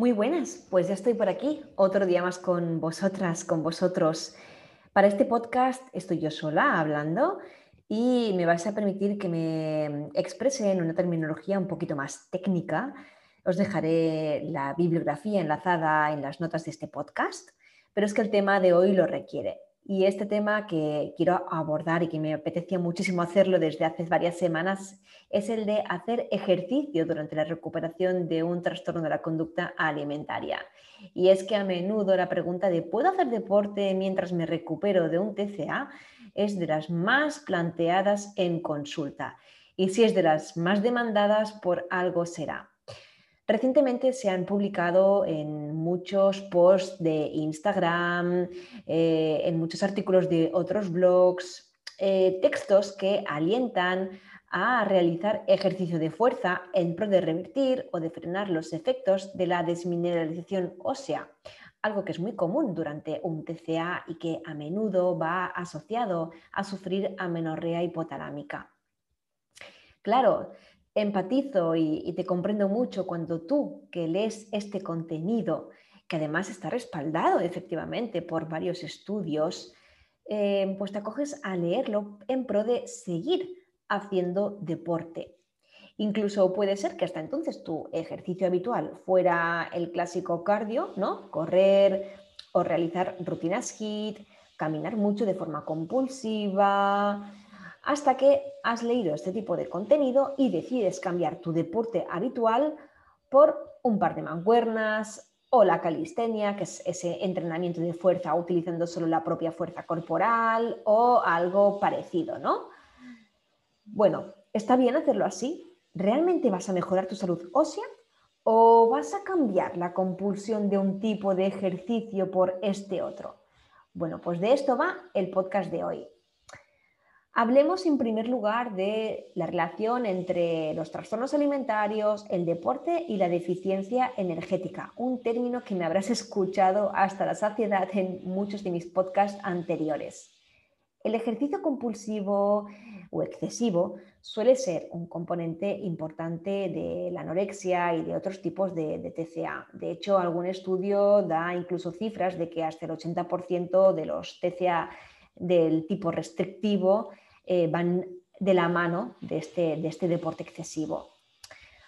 Muy buenas, pues ya estoy por aquí, otro día más con vosotras, con vosotros. Para este podcast estoy yo sola hablando y me vais a permitir que me exprese en una terminología un poquito más técnica. Os dejaré la bibliografía enlazada en las notas de este podcast, pero es que el tema de hoy lo requiere. Y este tema que quiero abordar y que me apetecía muchísimo hacerlo desde hace varias semanas es el de hacer ejercicio durante la recuperación de un trastorno de la conducta alimentaria. Y es que a menudo la pregunta de ¿puedo hacer deporte mientras me recupero de un TCA? es de las más planteadas en consulta. Y si es de las más demandadas, por algo será. Recientemente se han publicado en muchos posts de Instagram, eh, en muchos artículos de otros blogs, eh, textos que alientan a realizar ejercicio de fuerza en pro de revertir o de frenar los efectos de la desmineralización ósea, algo que es muy común durante un TCA y que a menudo va asociado a sufrir amenorrea hipotalámica. Claro, empatizo y, te comprendo mucho cuando tú que lees este contenido, que además está respaldado efectivamente por varios estudios, eh, pues te acoges a leerlo en pro de seguir haciendo deporte. Incluso puede ser que hasta entonces tu ejercicio habitual fuera el clásico cardio, ¿no? Correr o realizar rutinas HIIT, caminar mucho de forma compulsiva, hasta que has leído este tipo de contenido y decides cambiar tu deporte habitual por un par de mancuernas o la calistenia, que es ese entrenamiento de fuerza utilizando solo la propia fuerza corporal o algo parecido, ¿no? Bueno, ¿está bien hacerlo así? ¿Realmente vas a mejorar tu salud ósea o vas a cambiar la compulsión de un tipo de ejercicio por este otro? Bueno, pues de esto va el podcast de hoy. Hablemos en primer lugar de la relación entre los trastornos alimentarios, el deporte y la deficiencia energética, un término que me habrás escuchado hasta la saciedad en muchos de mis podcasts anteriores. El ejercicio compulsivo o excesivo suele ser un componente importante de la anorexia y de otros tipos de, TCA. De hecho, algún estudio da incluso cifras de que hasta el 80% de los TCA del tipo restrictivo eh, van de la mano de este, de este deporte excesivo.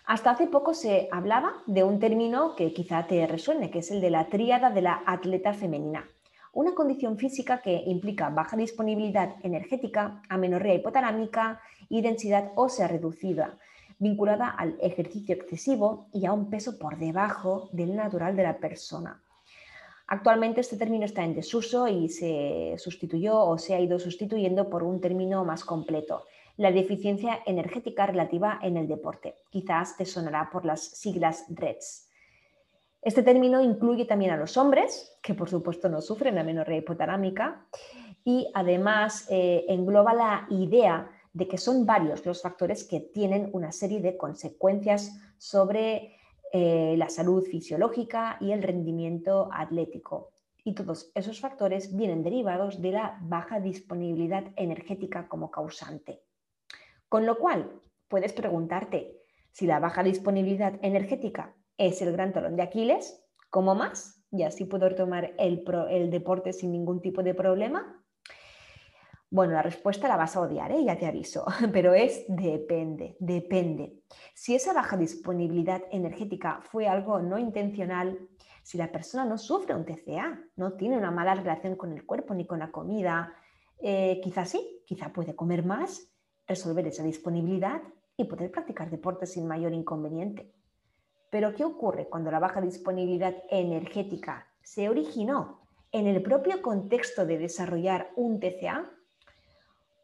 Hasta hace poco se hablaba de un término que quizá te resuene, que es el de la tríada de la atleta femenina, una condición física que implica baja disponibilidad energética, amenorrea hipotalámica y densidad ósea reducida, vinculada al ejercicio excesivo y a un peso por debajo del natural de la persona. Actualmente este término está en desuso y se sustituyó o se ha ido sustituyendo por un término más completo, la deficiencia energética relativa en el deporte. Quizás te sonará por las siglas DREDS. Este término incluye también a los hombres, que por supuesto no sufren amenorrea hipotalámica, y además eh, engloba la idea de que son varios los factores que tienen una serie de consecuencias sobre eh, la salud fisiológica y el rendimiento atlético. Y todos esos factores vienen derivados de la baja disponibilidad energética como causante. Con lo cual, puedes preguntarte si la baja disponibilidad energética es el gran talón de Aquiles, ¿cómo más? Y así puedo tomar el, el deporte sin ningún tipo de problema. Bueno, la respuesta la vas a odiar, ¿eh? ya te aviso, pero es depende, depende. Si esa baja disponibilidad energética fue algo no intencional, si la persona no sufre un TCA, no tiene una mala relación con el cuerpo ni con la comida, eh, quizás sí, quizá puede comer más, resolver esa disponibilidad y poder practicar deporte sin mayor inconveniente. Pero ¿qué ocurre cuando la baja disponibilidad energética se originó en el propio contexto de desarrollar un TCA?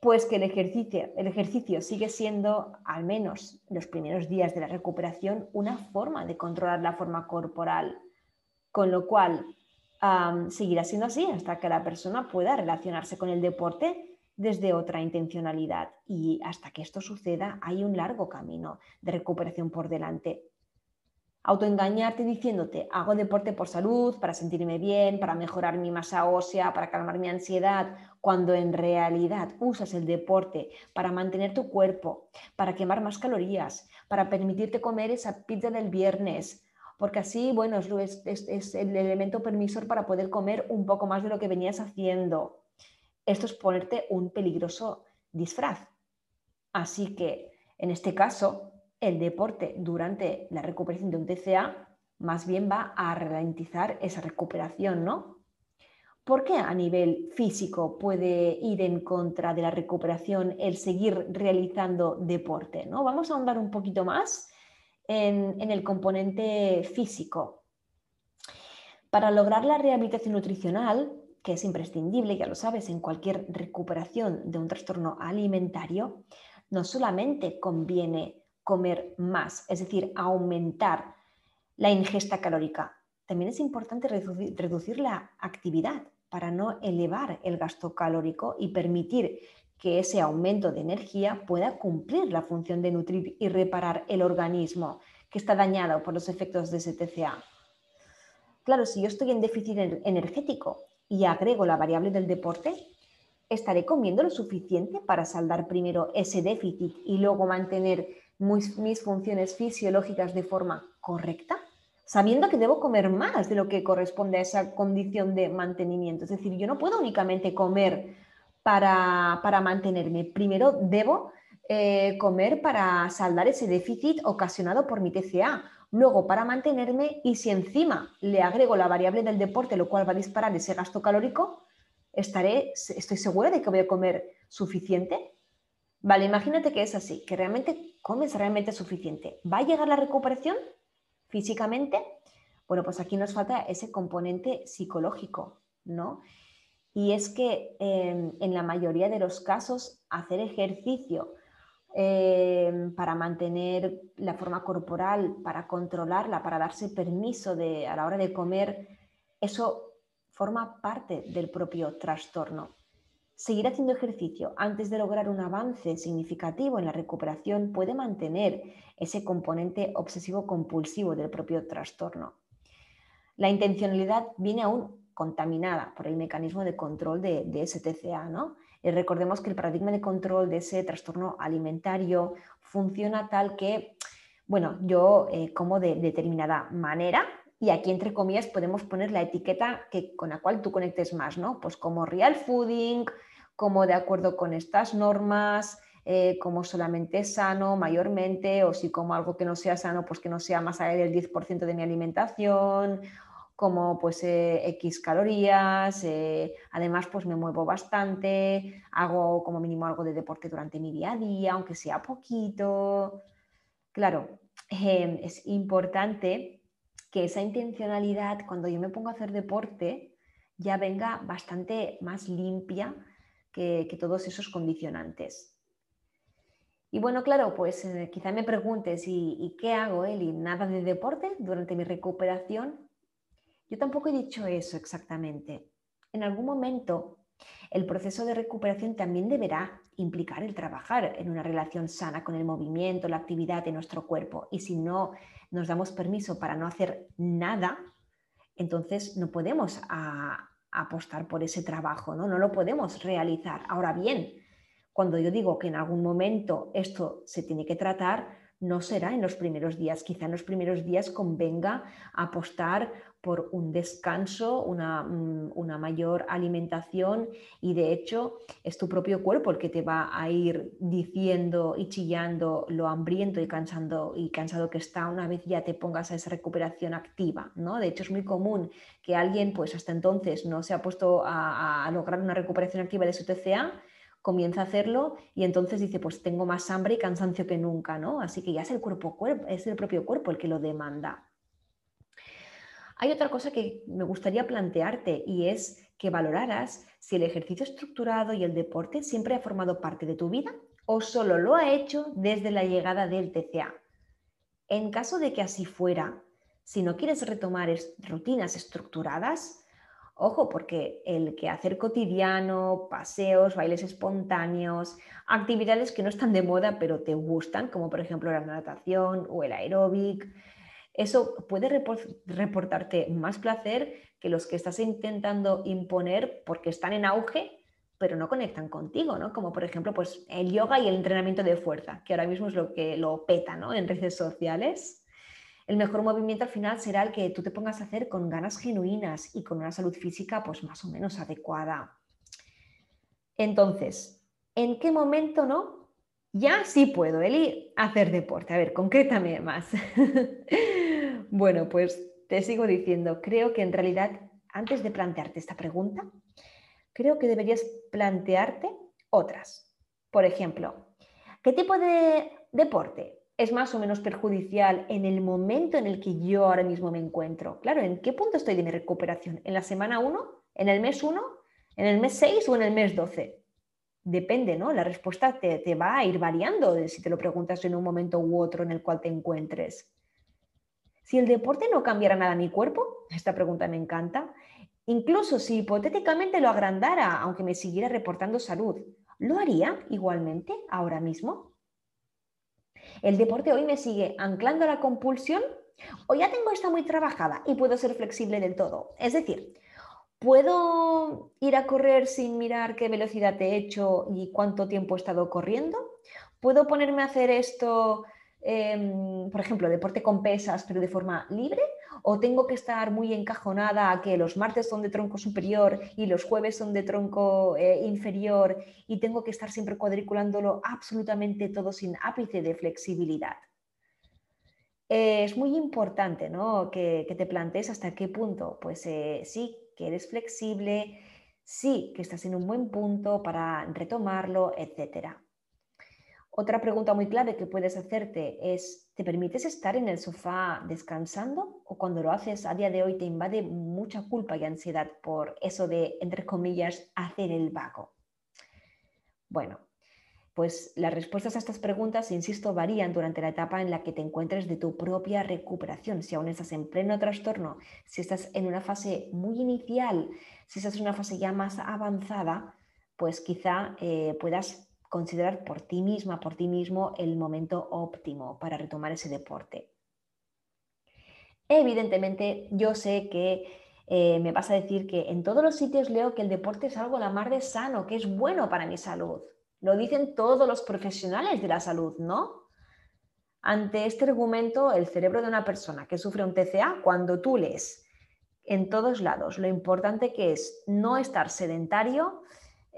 Pues que el ejercicio, el ejercicio sigue siendo, al menos en los primeros días de la recuperación, una forma de controlar la forma corporal, con lo cual seguirá siendo así hasta que la persona pueda relacionarse con el deporte desde otra intencionalidad. Y hasta que esto suceda hay un largo camino de recuperación por delante. Autoengañarte diciéndote, hago deporte por salud, para sentirme bien, para mejorar mi masa ósea, para calmar mi ansiedad, cuando en realidad usas el deporte para mantener tu cuerpo, para quemar más calorías, para permitirte comer esa pizza del viernes, porque así, bueno, es, es, el elemento permisor para poder comer un poco más de lo que venías haciendo. Esto es ponerte un peligroso disfraz. Así que, en este caso, el deporte durante la recuperación de un TCA más bien va a ralentizar esa recuperación, ¿no? ¿Por qué a nivel físico puede ir en contra de la recuperación el seguir realizando deporte? ¿no? Vamos a ahondar un poquito más en, el componente físico. Para lograr la rehabilitación nutricional, que es imprescindible, ya lo sabes, en cualquier recuperación de un trastorno alimentario, no solamente conviene comer más, es decir, aumentar la ingesta calórica, también es importante reducir, la actividad para no elevar el gasto calórico y permitir que ese aumento de energía pueda cumplir la función de nutrir y reparar el organismo que está dañado por los efectos de ese TCA. Claro, si yo estoy en déficit energético y agrego la variable del deporte, ¿estaré comiendo lo suficiente para saldar primero ese déficit y luego mantener mis, funciones fisiológicas de forma correcta? sabiendo que debo comer más de lo que corresponde a esa condición de mantenimiento. Es decir, yo no puedo únicamente comer para, mantenerme. Primero debo eh, comer para saldar ese déficit ocasionado por mi TCA. Luego para mantenerme y si encima le agrego la variable del deporte, lo cual va a disparar ese gasto calórico, estaré, estoy segura de que voy a comer suficiente. Vale, imagínate que es así, que realmente comes realmente suficiente. ¿Va a llegar la recuperación físicamente? Bueno, pues aquí nos falta ese componente psicológico, ¿no? y es que em, en la mayoría de los casos hacer ejercicio em, para mantener la forma corporal, para controlarla, para darse permiso de, a la hora de comer, eso forma parte del propio trastorno. Seguir haciendo ejercicio antes de lograr un avance significativo en la recuperación puede mantener ese componente obsesivo-compulsivo del propio trastorno. La intencionalidad viene aún contaminada por el mecanismo de control de, de ese TCA. ¿no? Y recordemos que el paradigma de control de ese trastorno alimentario funciona tal que, bueno, yo eh, como de determinada manera y aquí entre comillas podemos poner la etiqueta que, con la cual tú conectes más, ¿no? Pues como real fooding, como de acuerdo con estas normas, eh, como solamente sano mayormente, o si como algo que no sea sano, pues que no sea más allá del 10% de mi alimentación, como pues eh, X calorías, eh, además pues me muevo bastante, hago como mínimo algo de deporte durante mi día a día, aunque sea poquito. Claro, em, es importante que esa intencionalidad cuando yo me pongo a hacer deporte ya venga bastante más limpia que, todos esos condicionantes. Y bueno, claro, pues eh, quizá me preguntes, ¿y, ¿y, qué hago, Eli? ¿Nada de deporte durante mi recuperación? Yo tampoco he dicho eso exactamente. En algún momento, el proceso de recuperación también deberá implicar el trabajar en una relación sana con el movimiento, la actividad de nuestro cuerpo. Y si no nos damos permiso para no hacer nada, entonces no podemos apostar por ese trabajo, ¿no? no lo podemos realizar. Ahora bien, cuando yo digo que en algún momento esto se tiene que tratar, no será en los primeros días. Quizá en los primeros días convenga apostar por un descanso, mm, una, mayor alimentación y de hecho es tu propio cuerpo el que te va a ir diciendo y chillando lo hambriento y, cansando, y cansado que está una vez ya te pongas a esa recuperación activa. ¿no? De hecho es muy común que alguien pues hasta entonces no se ha puesto a, a lograr una recuperación activa de su TCA comienza a hacerlo y entonces dice, pues tengo más hambre y cansancio que nunca, ¿no? Así que ya es el, cuerpo, es el propio cuerpo el que lo demanda. Hay otra cosa que me gustaría plantearte y es que valoraras si el ejercicio estructurado y el deporte siempre ha formado parte de tu vida o solo lo ha hecho desde la llegada del TCA. En caso de que así fuera, si no quieres retomar rutinas estructuradas, ojo, porque el quehacer cotidiano, paseos, bailes espontáneos, actividades que no están de moda pero te gustan, como por ejemplo la natación o el aeróbic, eso puede reportarte más placer que los que estás intentando imponer porque están en auge, pero no conectan contigo, ¿no? Como por ejemplo, pues el yoga y el entrenamiento de fuerza, que ahora mismo es lo que lo peta, ¿no? En redes sociales. El mejor movimiento al final será el que tú te pongas a hacer con ganas genuinas y con una salud física pues más o menos adecuada. Entonces, ¿en qué momento no? Ya sí puedo, Eli, hacer deporte. A ver, concrétame más. Bueno, pues te sigo diciendo, creo que en realidad antes de plantearte esta pregunta, creo que deberías plantearte otras. Por ejemplo, ¿qué tipo de deporte es más o menos perjudicial en el momento en el que yo ahora mismo me encuentro? Claro, ¿en qué punto estoy de mi recuperación? ¿En la semana 1? ¿En el mes 1? ¿En el mes 6 o en el mes 12? Depende, ¿no? La respuesta te, te va a ir variando si te lo preguntas en un momento u otro en el cual te encuentres. Si el deporte no cambiara nada en mi cuerpo, esta pregunta me encanta, incluso si hipotéticamente lo agrandara, aunque me siguiera reportando salud, ¿lo haría igualmente ahora mismo? ¿El deporte hoy me sigue anclando a la compulsión o ya tengo esta muy trabajada y puedo ser flexible del todo? Es decir, ¿puedo ir a correr sin mirar qué velocidad he hecho y cuánto tiempo he estado corriendo? ¿Puedo ponerme a hacer esto Em, por ejemplo, deporte con pesas, pero de forma libre? ¿O tengo que estar muy encajonada a que los martes son de tronco superior y los jueves son de tronco eh, inferior y tengo que estar siempre cuadriculándolo absolutamente todo sin ápice de flexibilidad? es muy importante ¿no? que, te plantees hasta qué punto, pues eh, sí, que eres flexible, sí, que estás en un buen punto para retomarlo, etcétera. Otra pregunta muy clave que puedes hacerte es, ¿te permites estar en el sofá descansando o cuando lo haces a día de hoy te invade mucha culpa y ansiedad por eso de, entre comillas, hacer el vago? Bueno, pues las respuestas a estas preguntas, insisto, varían durante la etapa en la que te encuentres de tu propia recuperación. Si aún estás en pleno trastorno, si estás en una fase muy inicial, si estás en una fase ya más avanzada, pues quizá eh, puedas considerar por ti misma, por ti mismo, el momento óptimo para retomar ese deporte. Evidentemente, yo sé que eh, me pasa a decir que en todos los sitios leo que el deporte es algo la mar de sano, que es bueno para mi salud. Lo dicen todos los profesionales de la salud, ¿no? Ante este argumento, el cerebro de una persona que sufre un TCA, cuando tú lees en todos lados lo importante que es no estar sedentario,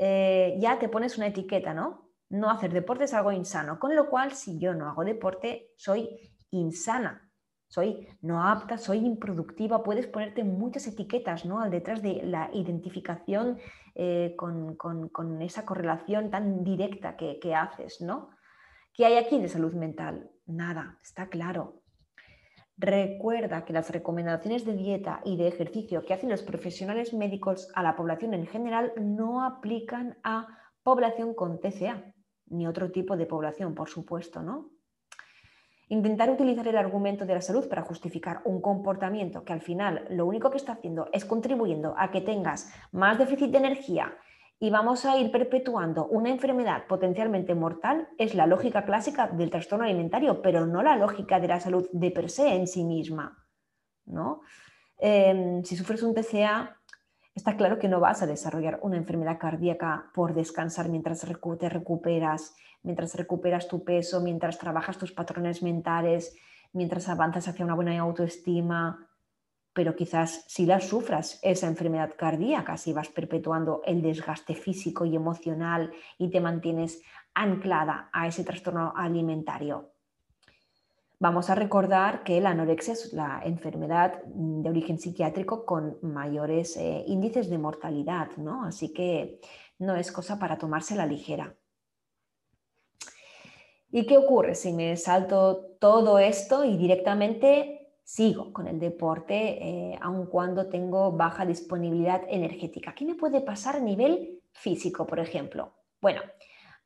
eh, ya te pones una etiqueta, ¿no? No hacer deporte es algo insano, con lo cual si yo no hago deporte, soy insana, soy no apta, soy improductiva, puedes ponerte muchas etiquetas ¿no? al detrás de la identificación eh, con, esa correlación tan directa que, que haces, ¿no? ¿Qué hay aquí de salud mental? Nada, está claro. Recuerda que las recomendaciones de dieta y de ejercicio que hacen los profesionales médicos a la población en general no aplican a población con TCA, ni otro tipo de población, por supuesto, ¿no? Intentar utilizar el argumento de la salud para justificar un comportamiento que al final lo único que está haciendo es contribuyendo a que tengas más déficit de energía y vamos a ir perpetuando una enfermedad potencialmente mortal es la lógica clásica del trastorno alimentario, pero no la lógica de la salud de per se en sí misma. ¿no? Em, si sufres un TCA, está claro que no vas a desarrollar una enfermedad cardíaca por descansar mientras te recuperas, mientras recuperas tu peso, mientras trabajas tus patrones mentales, mientras avanzas hacia una buena autoestima, pero quizás si la sufras esa enfermedad cardíaca, si vas perpetuando el desgaste físico y emocional y te mantienes anclada a ese trastorno alimentario. Vamos a recordar que la anorexia es la enfermedad de origen psiquiátrico con mayores eh, índices de mortalidad, ¿no? Así que no es cosa para tomarse la ligera. ¿Y qué ocurre si me salto todo esto y directamente sigo con el deporte, eh, aun cuando tengo baja disponibilidad energética. ¿Qué me puede pasar a nivel físico, por ejemplo? Bueno,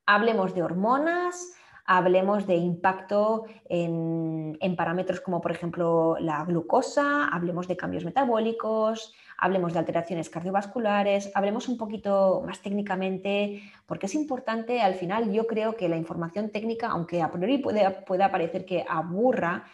hablemos de hormonas, hablemos de impacto en, parámetros como por ejemplo la glucosa, hablemos de cambios metabólicos, hablemos de alteraciones cardiovasculares, hablemos un poquito más técnicamente, porque es importante, al final yo creo que la información técnica, aunque a priori pueda parecer que aburra,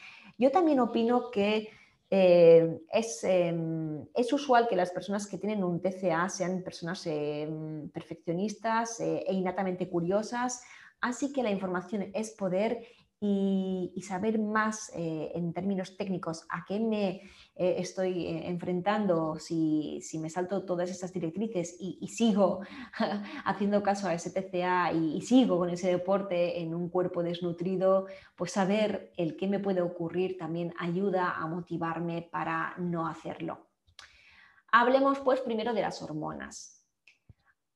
yo también opino que eh, em, es, usual que las personas que tienen un TCA sean personas em, perfeccionistas eh, e innatamente curiosas, así que la información es poder y, saber más eh, en términos técnicos a qué me eh, estoy eh, enfrentando si, me salto todas estas directrices y, sigo haciendo caso a ese TCA y, sigo con ese deporte en un cuerpo desnutrido, pues saber el qué me puede ocurrir también ayuda a motivarme para no hacerlo. Hablemos pues primero de las hormonas.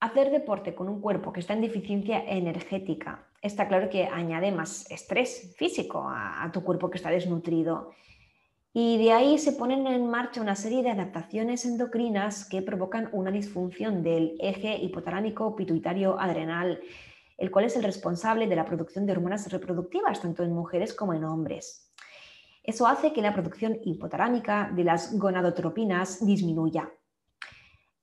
Hacer deporte con un cuerpo que está en deficiencia energética está claro que añade más estrés físico a, tu cuerpo que está desnutrido. Y de ahí se ponen en marcha una serie de adaptaciones endocrinas que provocan una disfunción del eje hipotalámico pituitario adrenal, el cual es el responsable de la producción de hormonas reproductivas, tanto en mujeres como en hombres. Eso hace que la producción hipotalámica de las gonadotropinas disminuya.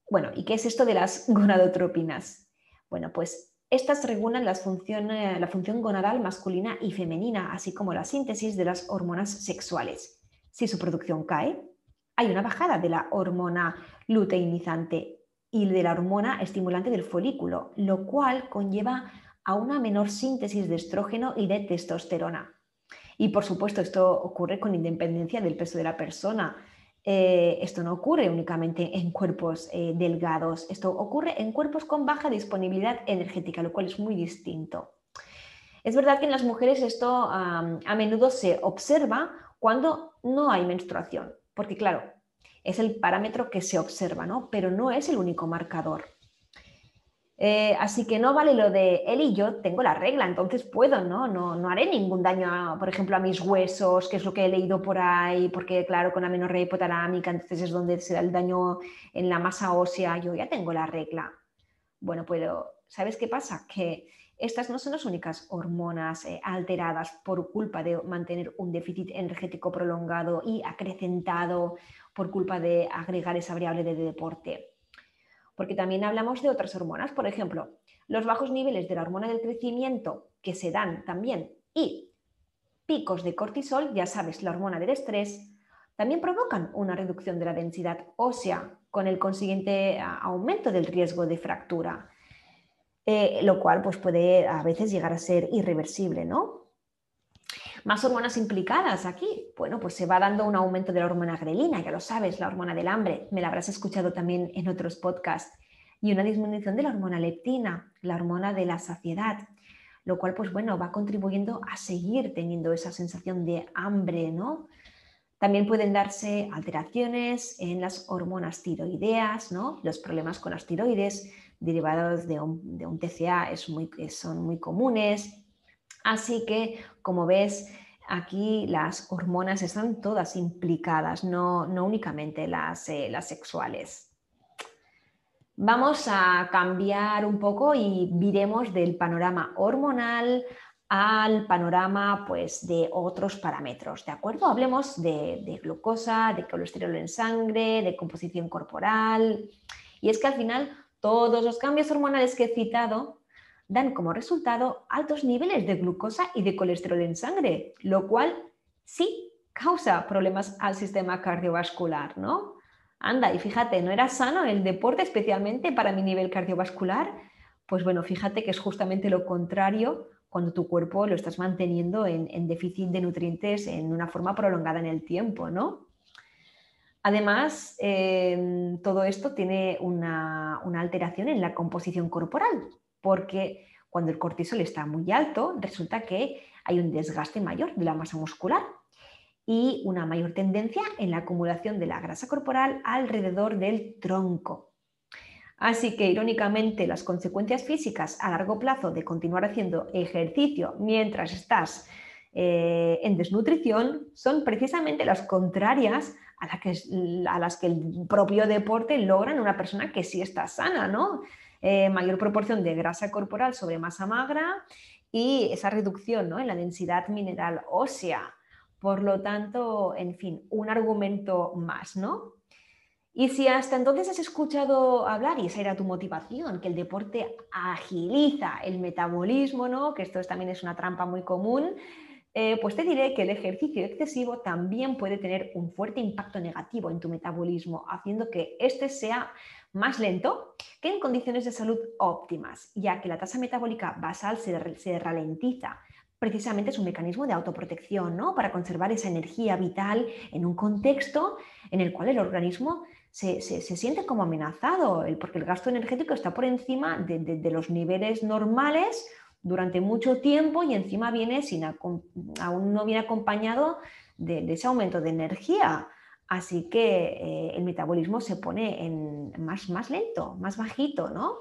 Bueno, ¿y qué es esto de las gonadotropinas? Bueno, pues estas regulan la función gonadal masculina y femenina, así como la síntesis de las hormonas sexuales. Si su producción cae, hay una bajada de la hormona luteinizante y de la hormona estimulante del folículo, lo cual conlleva a una menor síntesis de estrógeno y de testosterona. Y por supuesto, esto ocurre con independencia del peso de la persona. Eh, esto no ocurre únicamente en cuerpos eh, delgados, esto ocurre en cuerpos con baja disponibilidad energética, lo cual es muy distinto. Es verdad que en las mujeres esto a menudo se observa cuando no hay menstruación, porque claro, es el parámetro que se observa, ¿no? pero no es el único marcador. Eh, así que no vale lo de él y yo tengo la regla, entonces puedo, ¿no? No, haré ningún daño, por ejemplo, a mis huesos, que es lo que he leído por ahí, porque claro, con amenorrea hipotalámica, entonces es donde se da el daño en la masa ósea, yo ya tengo la regla. Bueno, pero ¿sabes qué pasa? Que estas no son las únicas hormonas eh, alteradas por culpa de mantener un déficit energético prolongado y acrecentado por culpa de agregar esa variable de deporte porque también hablamos de otras hormonas, por ejemplo, los bajos niveles de la hormona del crecimiento que se dan también y picos de cortisol, ya sabes, la hormona del estrés, también provocan una reducción de la densidad ósea con el consiguiente aumento del riesgo de fractura, eh, lo cual pues, puede a veces llegar a ser irreversible, ¿no? Más hormonas implicadas aquí. Bueno, pues se va dando un aumento de la hormona grelina, ya lo sabes, la hormona del hambre, me la habrás escuchado también en otros podcasts, y una disminución de la hormona leptina, la hormona de la saciedad, lo cual pues bueno, va contribuyendo a seguir teniendo esa sensación de hambre, ¿no? También pueden darse alteraciones en las hormonas tiroideas, ¿no? Los problemas con las tiroides derivados de un, TCA es muy, son muy comunes, Así que, como ves, aquí las hormonas están todas implicadas, no, únicamente las, eh, las sexuales. Vamos a cambiar un poco y viremos del panorama hormonal al panorama pues, de otros parámetros, ¿de acuerdo? Hablemos de, glucosa, de colesterol en sangre, de composición corporal. Y es que al final todos los cambios hormonales que he citado dan como resultado altos niveles de glucosa y de colesterol en sangre, lo cual sí causa problemas al sistema cardiovascular, ¿no? Anda, y fíjate, ¿no era sano el deporte especialmente para mi nivel cardiovascular? Pues bueno, fíjate que es justamente lo contrario cuando tu cuerpo lo estás manteniendo en, déficit de nutrientes en una forma prolongada en el tiempo, ¿no? Además, em, todo esto tiene una alteración en la composición corporal, porque cuando el cortisol está muy alto, resulta que hay un desgaste mayor de la masa muscular y una mayor tendencia en la acumulación de la grasa corporal alrededor del tronco. Así que, irónicamente, las consecuencias físicas a largo plazo de continuar haciendo ejercicio mientras estás eh, en desnutrición son precisamente las contrarias a, que, a, las que el propio deporte logra en una persona que sí está sana, ¿no? Eh, mayor proporción de grasa corporal sobre masa magra y esa reducción ¿no? en la densidad mineral ósea. Por lo tanto, en fin, un argumento más, ¿no? Y si hasta entonces has escuchado hablar, y esa era tu motivación, que el deporte agiliza el metabolismo, ¿no? que esto también es una trampa muy común, eh, pues te diré que el ejercicio excesivo también puede tener un fuerte impacto negativo en tu metabolismo, haciendo que éste sea más lento que en condiciones de salud óptimas, ya que la tasa metabólica basal se, ralentiza. Precisamente es un mecanismo de autoprotección, ¿no? Para conservar esa energía vital en un contexto en el cual el organismo se, siente como amenazado, porque el gasto energético está por encima de, los niveles normales durante mucho tiempo y encima viene sin, aún no viene acompañado de, ese aumento de energía. Así que eh, el metabolismo se pone en más, más lento, más bajito, ¿no?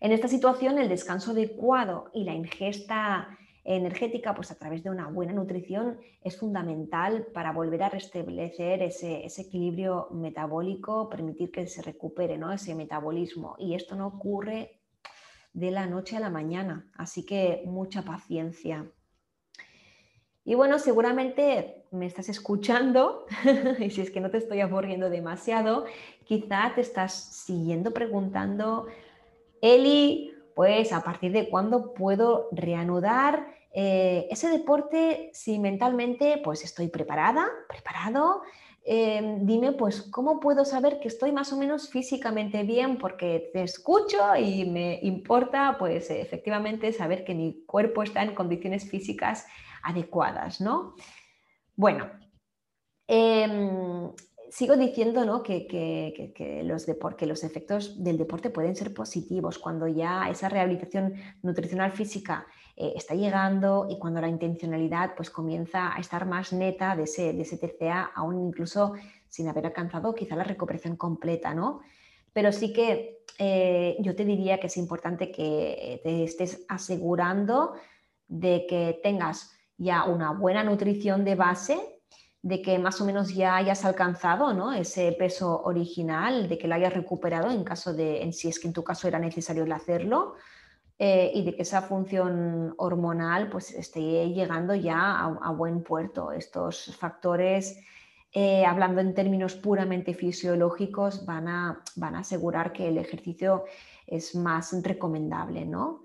En esta situación, el descanso adecuado y la ingesta energética, pues a través de una buena nutrición es fundamental para volver a restablecer ese, equilibrio metabólico, permitir que se recupere ¿no? ese metabolismo. Y esto no ocurre de la noche a la mañana, así que mucha paciencia. Y bueno, seguramente me estás escuchando y si es que no te estoy aburriendo demasiado, quizá te estás siguiendo preguntando, Eli, pues a partir de cuándo puedo reanudar eh, ese deporte si mentalmente pues estoy preparada, preparado. Em, dime pues cómo puedo saber que estoy más o menos físicamente bien porque te escucho y me importa pues efectivamente saber que mi cuerpo está en condiciones físicas adecuadas, ¿no? Bueno, em, sigo diciendo ¿no? que, los que los efectos del deporte pueden ser positivos cuando ya esa rehabilitación nutricional física eh, está llegando y cuando la intencionalidad pues, comienza a estar más neta de ese, de ese TCA, aún incluso sin haber alcanzado quizá la recuperación completa. ¿no? Pero sí que eh, yo te diría que es importante que te estés asegurando de que tengas ya una buena nutrición de base de que más o menos ya hayas alcanzado ¿no? ese peso original, de que lo hayas recuperado en caso de, en si es que en tu caso era necesario hacerlo, eh, y de que esa función hormonal pues esté llegando ya a, buen puerto. Estos factores, eh, hablando en términos puramente fisiológicos, van a, van a asegurar que el ejercicio es más recomendable. ¿no?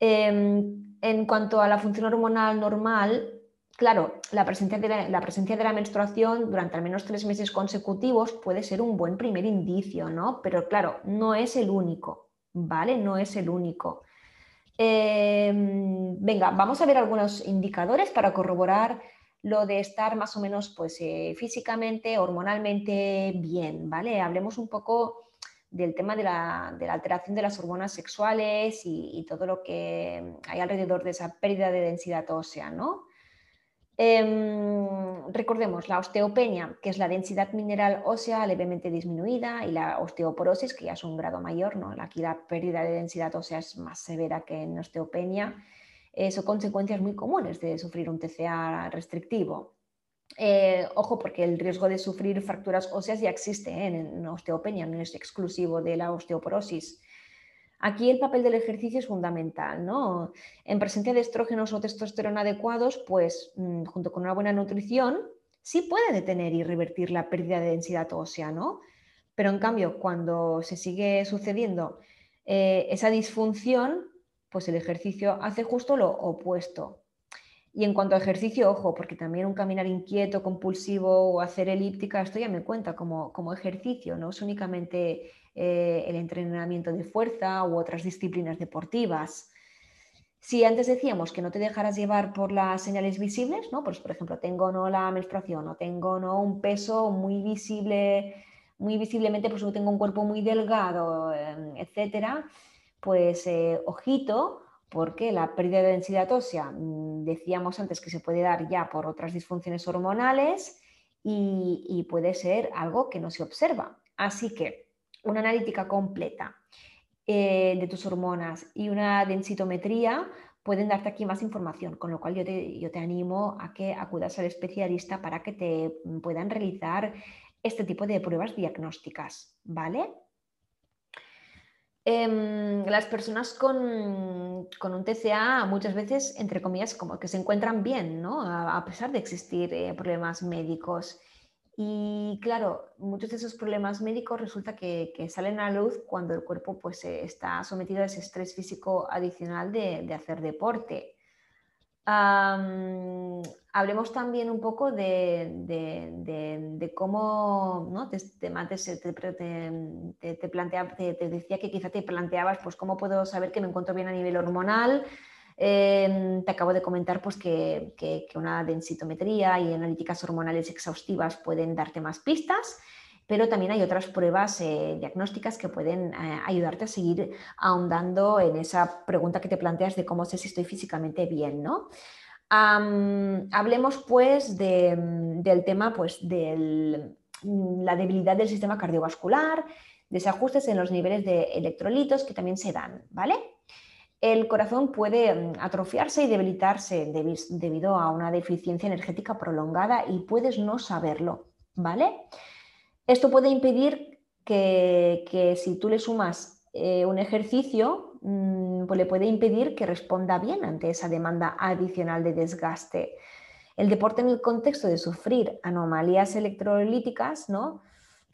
Em, en cuanto a la función hormonal normal, Claro, la presencia, de la, presencia de la menstruación durante al menos tres meses consecutivos puede ser un buen primer indicio, ¿no? Pero claro, no es el único, ¿vale? No es el único. Em, venga, vamos a ver algunos indicadores para corroborar lo de estar más o menos pues, eh, físicamente, hormonalmente bien, ¿vale? Hablemos un poco del tema de la, alteración de las hormonas sexuales y, todo lo que hay alrededor de esa pérdida de densidad ósea, ¿no? Em, recordemos la osteopenia, que es la densidad mineral ósea levemente disminuida, y la osteoporosis, que ya es un grado mayor, ¿no? aquí la pérdida de densidad ósea es más severa que en osteopenia, eh, son consecuencias muy comunes de sufrir un TCA restrictivo. Eh, ojo, porque el riesgo de sufrir fracturas óseas ya existe ¿eh? en osteopenia, no es exclusivo de la osteoporosis. Aquí el papel del ejercicio es fundamental, ¿no? En presencia de estrógenos o testosterona adecuados, pues mm, junto con una buena nutrición, sí puede detener y revertir la pérdida de densidad ósea, ¿no? Pero en cambio, cuando se sigue sucediendo eh, esa disfunción, pues el ejercicio hace justo lo opuesto. Y en cuanto a ejercicio, ojo, porque también un caminar inquieto, compulsivo o hacer elíptica, esto ya me cuenta como, como ejercicio, no es únicamente eh, el entrenamiento de fuerza u otras disciplinas deportivas. Si antes decíamos que no te dejaras llevar por las señales visibles, ¿no? Pues, por ejemplo, tengo no la menstruación o tengo no un peso muy visible, muy visiblemente, pues tengo un cuerpo muy delgado, em, etcétera, pues eh, ojito, porque la pérdida de densidad ósea, mm, decíamos antes que se puede dar ya por otras disfunciones hormonales y puede ser algo que no se observa. Así que una analítica completa eh, de tus hormonas y una densitometría pueden darte aquí más información, con lo cual yo te, yo te animo a que acudas al especialista para que te puedan realizar este tipo de pruebas diagnósticas, ¿vale? Em, las personas con, un TCA muchas veces, entre comillas, como que se encuentran bien, ¿no? A, pesar de existir eh, problemas médicos. Y claro, muchos de esos problemas médicos resulta que, salen a la luz cuando el cuerpo pues, eh, está sometido a ese estrés físico adicional de hacer deporte hablemos también un poco de, cómo, ¿no? te, te, te, decía que quizá te planteabas, pues cómo puedo saber que me encuentro bien a nivel hormonal. Em, te acabo de comentar pues, que, que, una densitometría y analíticas hormonales exhaustivas pueden darte más pistas pero también hay otras pruebas eh, diagnósticas que pueden eh, ayudarte a seguir ahondando en esa pregunta que te planteas de cómo sé si estoy físicamente bien, ¿no? hablemos pues del tema pues de la debilidad del sistema cardiovascular, desajustes en los niveles de electrolitos que también se dan, ¿vale? El corazón puede mm, atrofiarse y debilitarse debido a una deficiencia energética prolongada y puedes no saberlo, ¿vale? Esto puede impedir que, si tú le sumas eh, un ejercicio, mm, pues le puede impedir que responda bien ante esa demanda adicional de desgaste. El deporte en el contexto de sufrir anomalías electrolíticas, ¿no?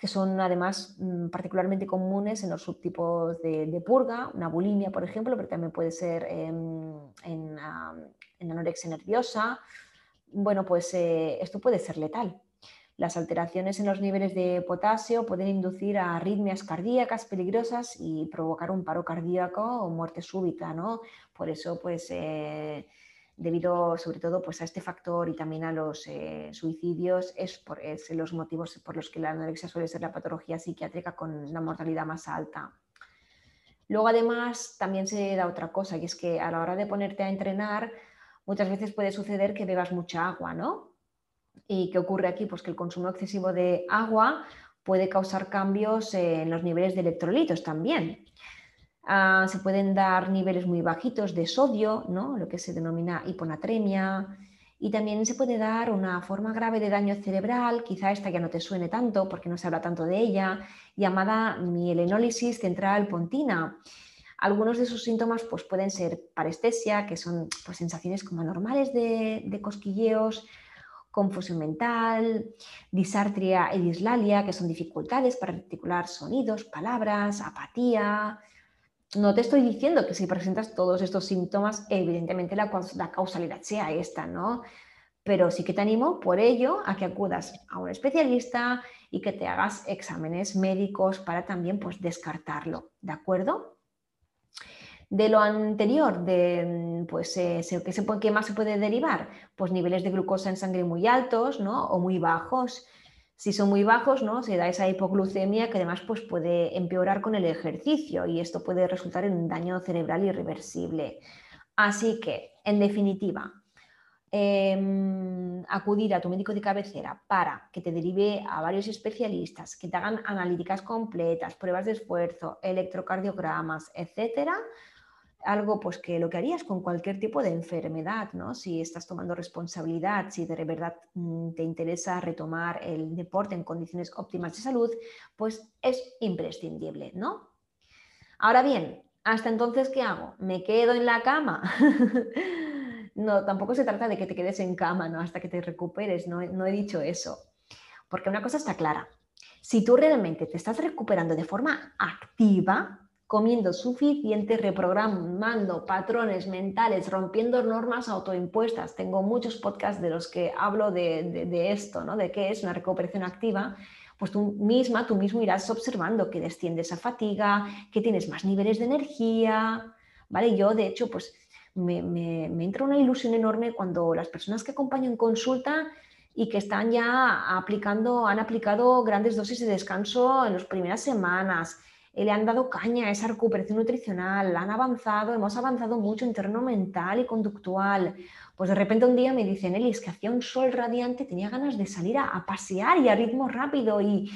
que son además mm, particularmente comunes en los subtipos de, purga, una bulimia, por ejemplo, pero también puede ser en, en, anorexia nerviosa. Bueno, pues eh, esto puede ser letal. Las alteraciones en los niveles de potasio pueden inducir a arritmias cardíacas peligrosas y provocar un paro cardíaco o muerte súbita, ¿no? Por eso, pues, eh, debido sobre todo pues, a este factor y también a los eh, suicidios, es, por, los motivos por los que la anorexia suele ser la patología psiquiátrica con la mortalidad más alta. Luego, además, también se da otra cosa, y es que a la hora de ponerte a entrenar, muchas veces puede suceder que bebas mucha agua, ¿no? ¿Y qué ocurre aquí? Pues que el consumo excesivo de agua puede causar cambios en los niveles de electrolitos también. Ah, se pueden dar niveles muy bajitos de sodio, ¿no? lo que se denomina hiponatremia, y también se puede dar una forma grave de daño cerebral, quizá esta ya no te suene tanto porque no se habla tanto de ella, llamada mielinólisis central pontina. Algunos de sus síntomas pues, pueden ser parestesia, que son pues, sensaciones como normales de, de cosquilleos, confusión mental, disartria y dislalia, que son dificultades para articular sonidos, palabras, apatía. No te estoy diciendo que si presentas todos estos síntomas, evidentemente la, causalidad sea esta, ¿no? Pero sí que te animo por ello a que acudas a un especialista y que te hagas exámenes médicos para también pues, descartarlo, ¿de acuerdo? De lo anterior, de, mm, pues, eh, ¿qué, más se puede derivar? Pues niveles de glucosa en sangre muy altos ¿no? o muy bajos. Si son muy bajos, ¿no? se da esa hipoglucemia que además pues, puede empeorar con el ejercicio y esto puede resultar en un daño cerebral irreversible. Así que, en definitiva, em, acudir a tu médico de cabecera para que te derive a varios especialistas, que te hagan analíticas completas, pruebas de esfuerzo, electrocardiogramas, etcétera, algo pues que lo que harías con cualquier tipo de enfermedad, ¿no? Si estás tomando responsabilidad, si de verdad mm, te interesa retomar el deporte en condiciones óptimas de salud, pues es imprescindible, ¿no? Ahora bien, hasta entonces, ¿qué hago? ¿Me quedo en la cama? no, tampoco se trata de que te quedes en cama, ¿no? Hasta que te recuperes, no, no he dicho eso. Porque una cosa está clara, si tú realmente te estás recuperando de forma activa, comiendo suficiente, reprogramando patrones mentales, rompiendo normas autoimpuestas. Tengo muchos podcasts de los que hablo de, esto, ¿no? de qué es una recuperación activa. Pues tú misma, tú mismo irás observando que desciende esa fatiga, que tienes más niveles de energía, ¿vale? Yo, de hecho, pues me, me, me entra una ilusión enorme cuando las personas que acompaño en consulta y que están ya aplicando, han aplicado grandes dosis de descanso en las primeras semanas, le han dado caña a esa recuperación nutricional, han avanzado, hemos avanzado mucho en terreno mental y conductual. Pues de repente un día me dicen, Elis, que hacía un sol radiante, tenía ganas de salir a, pasear y a ritmo rápido y,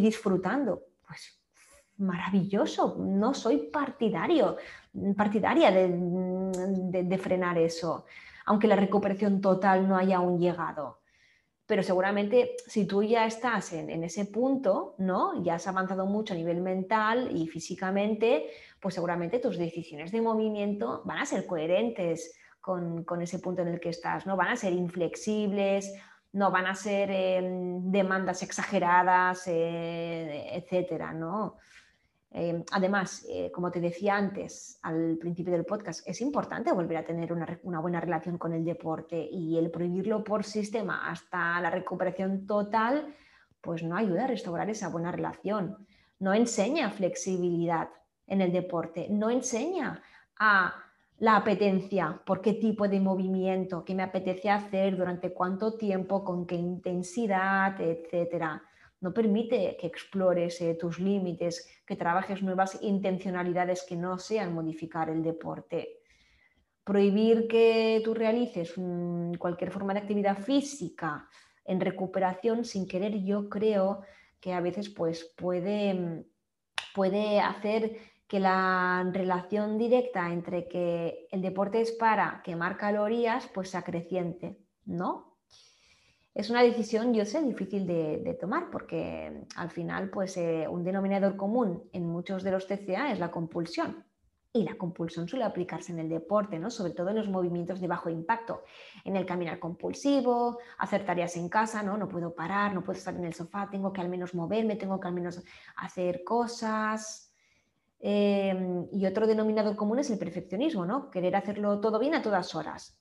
disfrutando. Pues maravilloso, no soy partidario, partidaria de, frenar eso, aunque la recuperación total no haya aún llegado pero seguramente si tú ya estás en, ese punto, ¿no? Ya has avanzado mucho a nivel mental y físicamente, pues seguramente tus decisiones de movimiento van a ser coherentes con, ese punto en el que estás, ¿no? Van a ser inflexibles, no van a ser em, demandas exageradas, eh, etcétera, ¿no? Em, además, eh, como te decía antes, al principio del podcast, es importante volver a tener una, buena relación con el deporte y el prohibirlo por sistema hasta la recuperación total, pues no ayuda a restaurar esa buena relación. No enseña flexibilidad en el deporte, no enseña a la apetencia, por qué tipo de movimiento, qué me apetece hacer, durante cuánto tiempo, con qué intensidad, etcétera. No permite que explores eh, tus límites, que trabajes nuevas intencionalidades que no sean modificar el deporte. Prohibir que tú realices cualquier forma de actividad física en recuperación sin querer, yo creo que a veces pues, puede, puede hacer que la relación directa entre que el deporte es para quemar calorías, pues se acreciente, ¿no? Es una decisión, yo sé, difícil de, tomar porque al final, pues eh, un denominador común en muchos de los TCA es la compulsión. Y la compulsión suele aplicarse en el deporte, ¿no? sobre todo en los movimientos de bajo impacto, en el caminar compulsivo, hacer tareas en casa, ¿no? no puedo parar, no puedo estar en el sofá, tengo que al menos moverme, tengo que al menos hacer cosas, Em, y otro denominador común es el perfeccionismo, ¿no? Querer hacerlo todo bien a todas horas.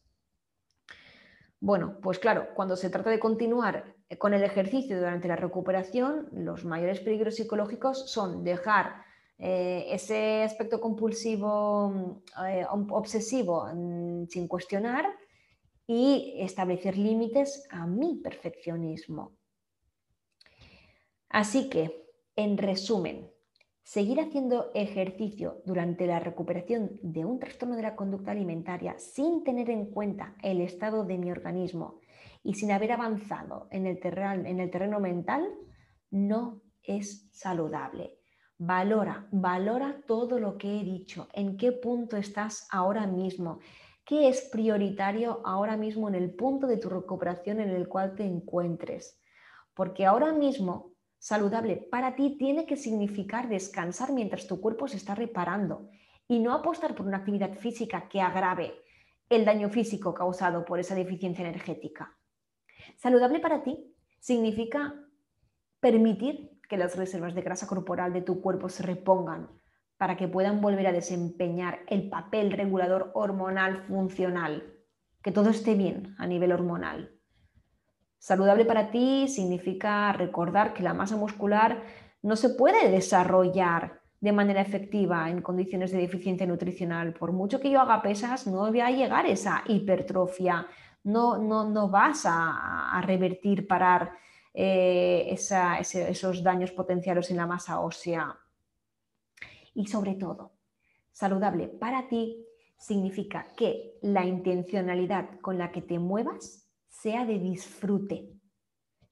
Bueno, pues claro, cuando se trata de continuar con el ejercicio durante la recuperación, los mayores peligros psicológicos son dejar eh, ese aspecto compulsivo, eh, obsesivo mm, sin cuestionar y establecer límites a mi perfeccionismo. Así que, en resumen, Seguir haciendo ejercicio durante la recuperación de un trastorno de la conducta alimentaria sin tener en cuenta el estado de mi organismo y sin haber avanzado en el terreno, en el terreno mental no es saludable. Valora, valora todo lo que he dicho, en qué punto estás ahora mismo, qué es prioritario ahora mismo en el punto de tu recuperación en el cual te encuentres. Porque ahora mismo Saludable para ti tiene que significar descansar mientras tu cuerpo se está reparando y no apostar por una actividad física que agrave el daño físico causado por esa deficiencia energética. Saludable para ti significa permitir que las reservas de grasa corporal de tu cuerpo se repongan para que puedan volver a desempeñar el papel regulador hormonal funcional, que todo esté bien a nivel hormonal. Saludable para ti significa recordar que la masa muscular no se puede desarrollar de manera efectiva en condiciones de deficiencia nutricional. Por mucho que yo haga pesas, no va a llegar esa hipertrofia, no, no, vas a, revertir, parar eh, esos daños potenciales en la masa ósea. Y sobre todo, saludable para ti significa que la intencionalidad con la que te muevas sea de disfrute,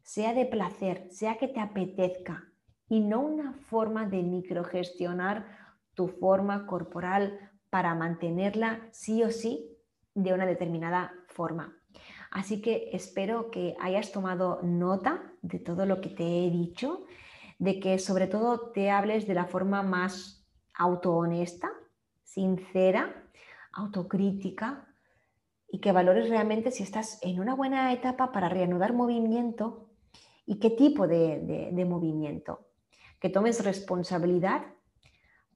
sea de placer, sea que te apetezca y no una forma de microgestionar tu forma corporal para mantenerla sí o sí de una determinada forma. Así que espero que hayas tomado nota de todo lo que te he dicho, de que sobre todo te hables de la forma más autohonesta, sincera, autocrítica, y que valores realmente si estás en una buena etapa para reanudar movimiento y qué tipo de, movimiento. Que tomes responsabilidad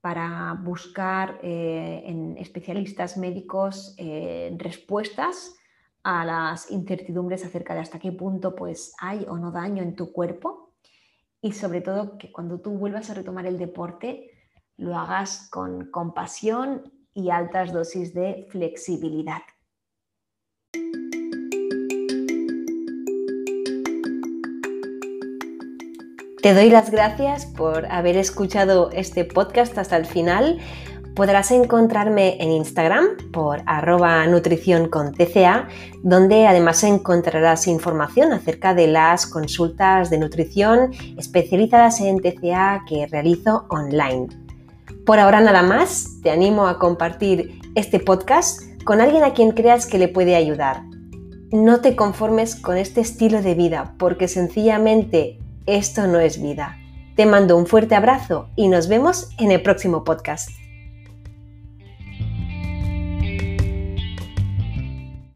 para buscar eh, en especialistas médicos eh, respuestas a las incertidumbres acerca de hasta qué punto pues, hay o no daño en tu cuerpo y sobre todo que cuando tú vuelvas a retomar el deporte lo hagas con compasión y altas dosis de flexibilidad. Te doy las gracias por haber escuchado este podcast hasta el final, Podrás encontrarme en Instagram por arroba nutrición con TCA, donde además encontrarás información acerca de las consultas de nutrición especializadas en TCA que realizo online. Por ahora nada más, te animo a compartir este podcast con alguien a quien creas que le puede ayudar. No te conformes con este estilo de vida porque sencillamente esto no es vida. Te mando un fuerte abrazo y nos vemos en el próximo podcast.